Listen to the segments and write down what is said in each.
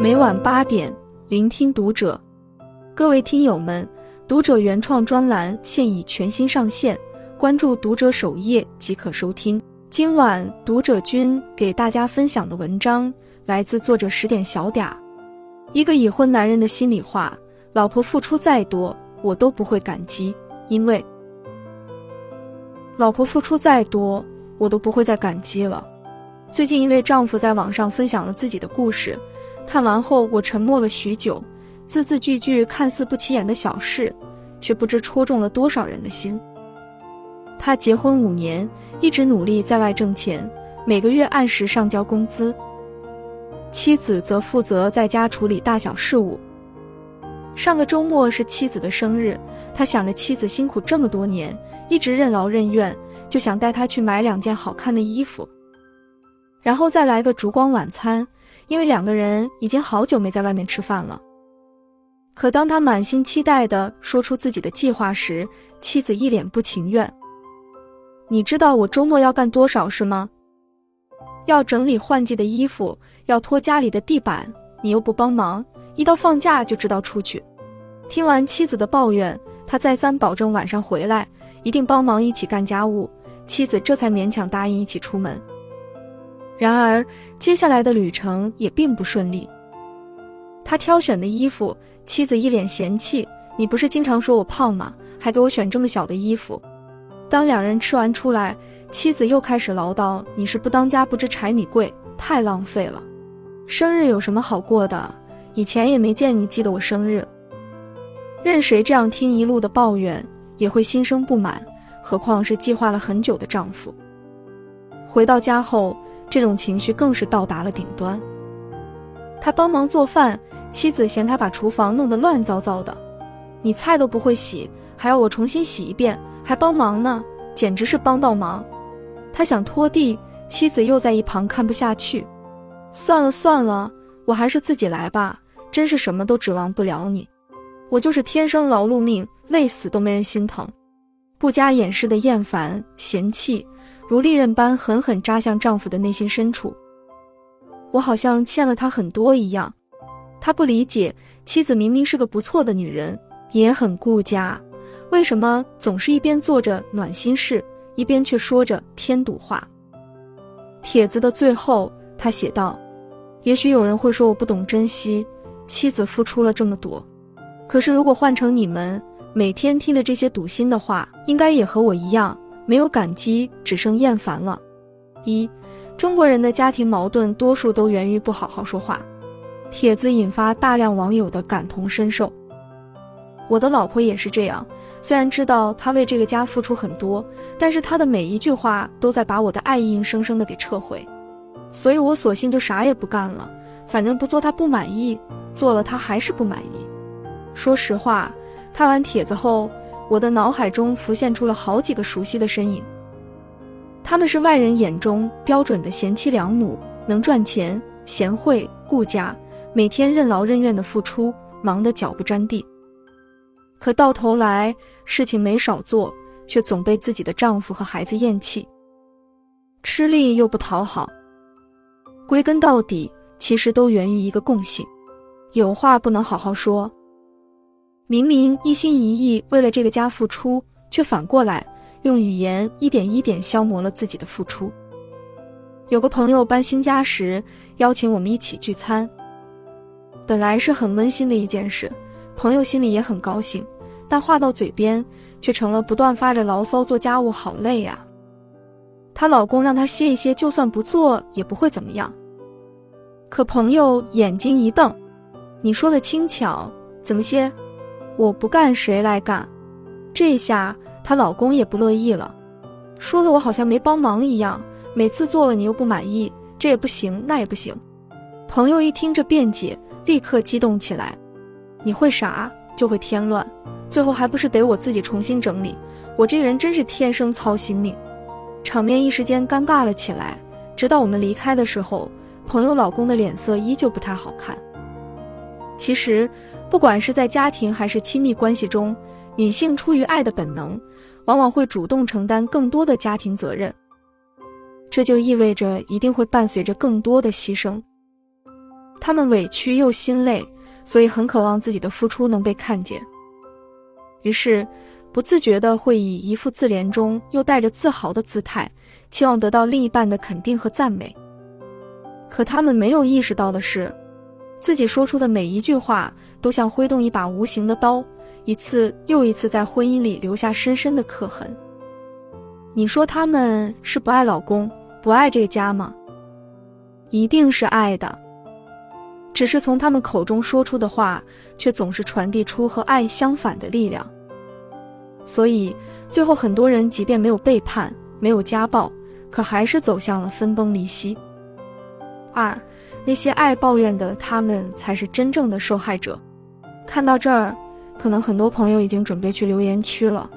每晚八点，聆听读者。各位听友们，读者原创专栏现已全新上线，关注读者首页即可收听。今晚读者君给大家分享的文章来自作者十点小嗲。一个已婚男人的心里话：老婆付出再多，我都不会感激，因为老婆付出再多，我都不会再感激了。最近，一位丈夫在网上分享了自己的故事。看完后，我沉默了许久，字字句句看似不起眼的小事，却不知戳中了多少人的心。他结婚五年，一直努力在外挣钱，每个月按时上交工资，妻子则负责在家处理大小事务。上个周末是妻子的生日，他想着妻子辛苦这么多年，一直任劳任怨，就想带她去买两件好看的衣服，然后再来个烛光晚餐。因为两个人已经好久没在外面吃饭了。可当他满心期待地说出自己的计划时，妻子一脸不情愿。你知道我周末要干多少事吗？要整理换季的衣服，要拖家里的地板，你又不帮忙，一到放假就知道出去。听完妻子的抱怨，他再三保证晚上回来一定帮忙一起干家务，妻子这才勉强答应一起出门。然而，接下来的旅程也并不顺利。他挑选的衣服，妻子一脸嫌弃：“你不是经常说我胖吗？还给我选这么小的衣服。”当两人吃完出来，妻子又开始唠叨：“你是不当家不知柴米贵，太浪费了。生日有什么好过的？以前也没见你记得我生日。”任谁这样听一路的抱怨，也会心生不满，何况是计划了很久的丈夫。回到家后。这种情绪更是到达了顶端。他帮忙做饭，妻子嫌他把厨房弄得乱糟糟的，你菜都不会洗，还要我重新洗一遍，还帮忙呢，简直是帮倒忙。他想拖地，妻子又在一旁看不下去，算了算了，我还是自己来吧，真是什么都指望不了你，我就是天生劳碌命，累死都没人心疼。不加掩饰的厌烦、嫌弃。如利刃般狠狠扎向丈夫的内心深处。我好像欠了他很多一样。他不理解，妻子明明是个不错的女人，也很顾家，为什么总是一边做着暖心事，一边却说着添堵话？帖子的最后，他写道：“也许有人会说我不懂珍惜，妻子付出了这么多，可是如果换成你们，每天听着这些堵心的话，应该也和我一样。”没有感激，只剩厌烦了。一，中国人的家庭矛盾多数都源于不好好说话。帖子引发大量网友的感同身受。我的老婆也是这样，虽然知道她为这个家付出很多，但是她的每一句话都在把我的爱硬生生的给撤回。所以我索性就啥也不干了，反正不做她不满意，做了她还是不满意。说实话，看完帖子后。我的脑海中浮现出了好几个熟悉的身影，他们是外人眼中标准的贤妻良母，能赚钱、贤惠、顾家，每天任劳任怨的付出，忙得脚不沾地。可到头来，事情没少做，却总被自己的丈夫和孩子厌弃，吃力又不讨好。归根到底，其实都源于一个共性：有话不能好好说。明明一心一意为了这个家付出，却反过来用语言一点一点消磨了自己的付出。有个朋友搬新家时邀请我们一起聚餐，本来是很温馨的一件事，朋友心里也很高兴，但话到嘴边却成了不断发着牢骚做家务好累呀。她老公让她歇一歇，就算不做也不会怎么样。可朋友眼睛一瞪：“你说的轻巧，怎么歇？”我不干，谁来干？这下她老公也不乐意了，说的我好像没帮忙一样。每次做了你又不满意，这也不行，那也不行。朋友一听这辩解，立刻激动起来：“你会啥？就会添乱，最后还不是得我自己重新整理？我这个人真是天生操心命。”场面一时间尴尬了起来。直到我们离开的时候，朋友老公的脸色依旧不太好看。其实。不管是在家庭还是亲密关系中，女性出于爱的本能，往往会主动承担更多的家庭责任。这就意味着一定会伴随着更多的牺牲。他们委屈又心累，所以很渴望自己的付出能被看见，于是不自觉的会以一副自怜中又带着自豪的姿态，期望得到另一半的肯定和赞美。可他们没有意识到的是，自己说出的每一句话都像挥动一把无形的刀，一次又一次在婚姻里留下深深的刻痕。你说他们是不爱老公，不爱这个家吗？一定是爱的，只是从他们口中说出的话，却总是传递出和爱相反的力量。所以最后很多人即便没有背叛，没有家暴，可还是走向了分崩离析。二，那些爱抱怨的，他们才是真正的受害者。看到这儿，可能很多朋友已经准备去留言区了。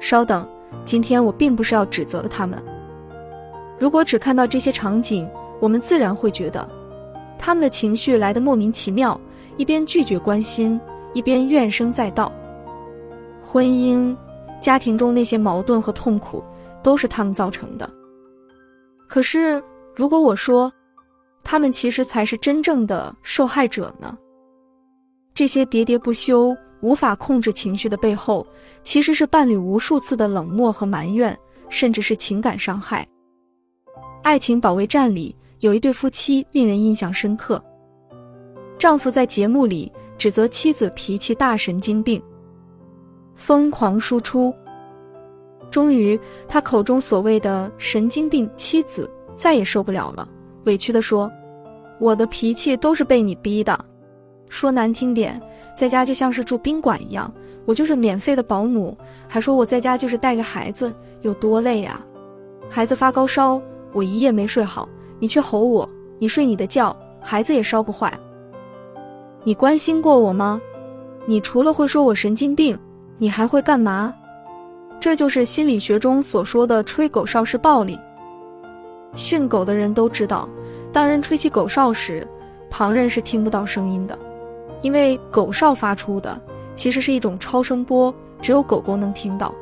稍等。今天我并不是要指责他们。如果只看到这些场景，我们自然会觉得他们的情绪来得莫名其妙，一边拒绝关心，一边怨声载道。婚姻、家庭中那些矛盾和痛苦都是他们造成的。可是，如果我说他们其实才是真正的受害者呢？这些喋喋不休。无法控制情绪的背后，其实是伴侣无数次的冷漠和埋怨，甚至是情感伤害。《爱情保卫战》里有一对夫妻令人印象深刻。丈夫在节目里指责妻子脾气大、神经病，疯狂输出。终于，他口中所谓的神经病妻子再也受不了了，委屈地说：“我的脾气都是被你逼的。”说难听点，在家就像是住宾馆一样，我就是免费的保姆，还说我在家就是带个孩子，有多累啊！孩子发高烧，我一夜没睡好，你却吼我，你睡你的觉，孩子也烧不坏。你关心过我吗？你除了会说我神经病，你还会干嘛？这就是心理学中所说的吹狗哨式暴力。训狗的人都知道，当人吹起狗哨时，旁人是听不到声音的。因为狗哨发出的其实是一种超声波，只有狗狗能听到。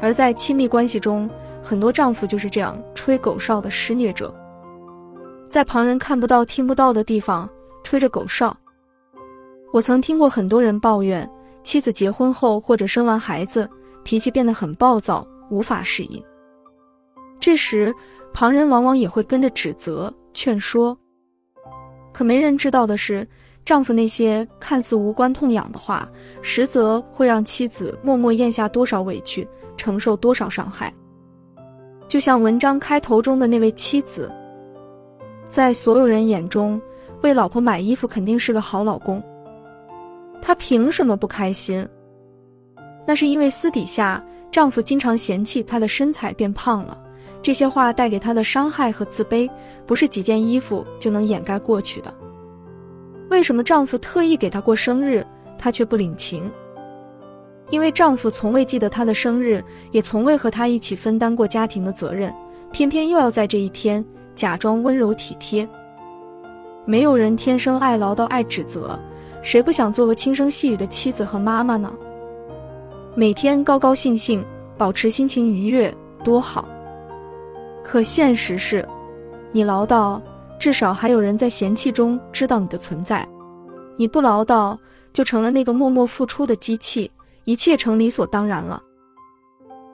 而在亲密关系中，很多丈夫就是这样吹狗哨的施虐者，在旁人看不到、听不到的地方吹着狗哨。我曾听过很多人抱怨，妻子结婚后或者生完孩子，脾气变得很暴躁，无法适应。这时，旁人往往也会跟着指责、劝说。可没人知道的是。丈夫那些看似无关痛痒的话，实则会让妻子默默咽下多少委屈，承受多少伤害。就像文章开头中的那位妻子，在所有人眼中，为老婆买衣服肯定是个好老公。她凭什么不开心？那是因为私底下丈夫经常嫌弃她的身材变胖了，这些话带给她的伤害和自卑，不是几件衣服就能掩盖过去的。为什么丈夫特意给她过生日，她却不领情？因为丈夫从未记得她的生日，也从未和她一起分担过家庭的责任，偏偏又要在这一天假装温柔体贴。没有人天生爱唠叨、爱指责，谁不想做个轻声细语的妻子和妈妈呢？每天高高兴兴，保持心情愉悦，多好。可现实是，你唠叨。至少还有人在嫌弃中知道你的存在，你不唠叨，就成了那个默默付出的机器，一切成理所当然了。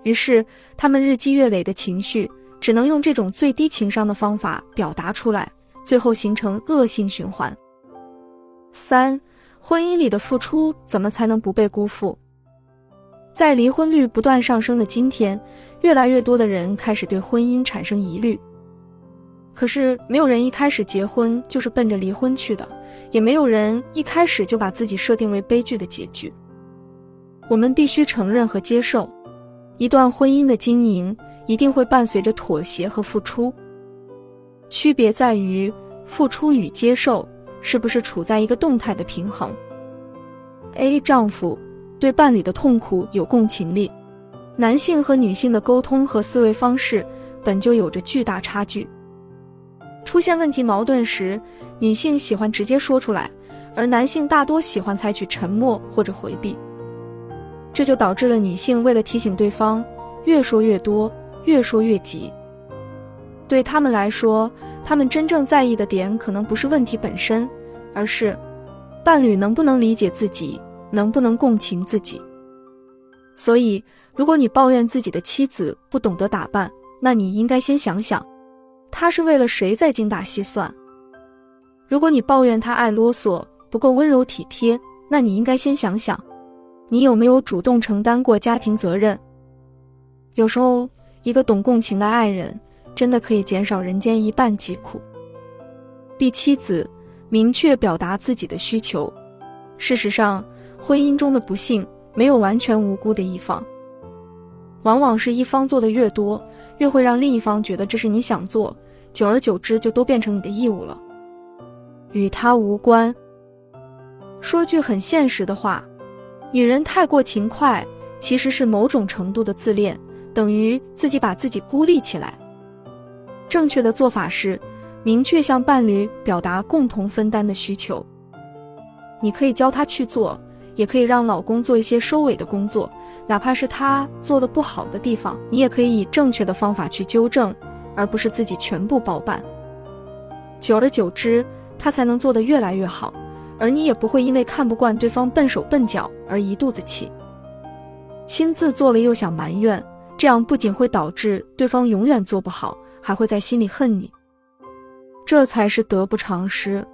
于是，他们日积月累的情绪只能用这种最低情商的方法表达出来，最后形成恶性循环。三，婚姻里的付出怎么才能不被辜负？在离婚率不断上升的今天，越来越多的人开始对婚姻产生疑虑。可是，没有人一开始结婚就是奔着离婚去的，也没有人一开始就把自己设定为悲剧的结局。我们必须承认和接受，一段婚姻的经营一定会伴随着妥协和付出。区别在于付出与接受是不是处在一个动态的平衡。A 丈夫对伴侣的痛苦有共情力，男性和女性的沟通和思维方式本就有着巨大差距。出现问题矛盾时，女性喜欢直接说出来，而男性大多喜欢采取沉默或者回避。这就导致了女性为了提醒对方，越说越多，越说越急。对他们来说，他们真正在意的点可能不是问题本身，而是伴侣能不能理解自己，能不能共情自己。所以，如果你抱怨自己的妻子不懂得打扮，那你应该先想想，她是为了谁在精打细算。如果你抱怨她爱啰嗦，不够温柔体贴，那你应该先想想，你有没有主动承担过家庭责任。有时候，一个懂共情的爱人，真的可以减少人间一半疾苦。逼妻子明确表达自己的需求。事实上，婚姻中的不幸没有完全无辜的一方，往往是一方做的越多，越会让另一方觉得这是你想做，久而久之就都变成你的义务了。与他无关。说句很现实的话，女人太过勤快，其实是某种程度的自恋，等于自己把自己孤立起来。正确的做法是，明确向伴侣表达共同分担的需求。你可以教他去做，也可以让老公做一些收尾的工作，哪怕是他做的不好的地方，你也可以以正确的方法去纠正，而不是自己全部包办。久而久之。他才能做得越来越好，而你也不会因为看不惯对方笨手笨脚而一肚子气。亲自做了又想埋怨，这样不仅会导致对方永远做不好，还会在心里恨你。这才是得不偿失。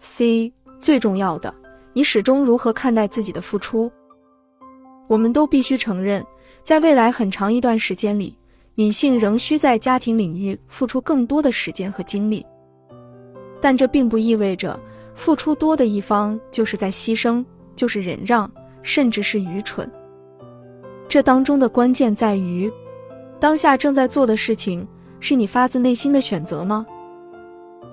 C 最重要的，你始终如何看待自己的付出？我们都必须承认，在未来很长一段时间里，女性仍需在家庭领域付出更多的时间和精力。但这并不意味着付出多的一方就是在牺牲，就是忍让，甚至是愚蠢。这当中的关键在于，当下正在做的事情是你发自内心的选择吗？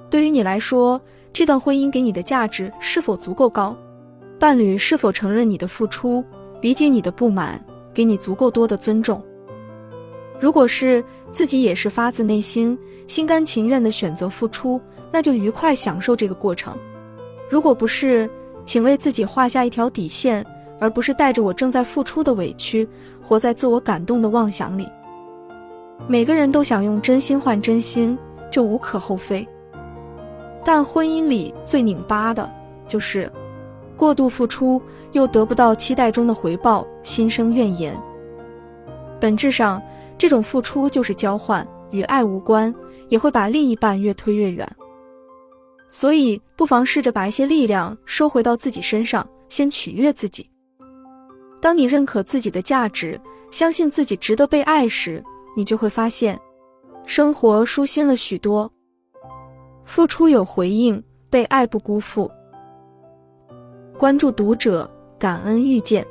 对于你来说，这段婚姻给你的价值是否足够高？伴侣是否承认你的付出，理解你的不满，给你足够多的尊重？如果是自己也是发自内心、心甘情愿的选择付出。那就愉快享受这个过程。如果不是，请为自己画下一条底线，而不是带着我正在付出的委屈，活在自我感动的妄想里。每个人都想用真心换真心，这无可厚非。但婚姻里最拧巴的就是过度付出又得不到期待中的回报，心生怨言。本质上，这种付出就是交换，与爱无关，也会把另一半越推越远。所以，不妨试着把一些力量收回到自己身上，先取悦自己。当你认可自己的价值，相信自己值得被爱时，你就会发现，生活舒心了许多。付出有回应，被爱不辜负。关注读者，感恩遇见。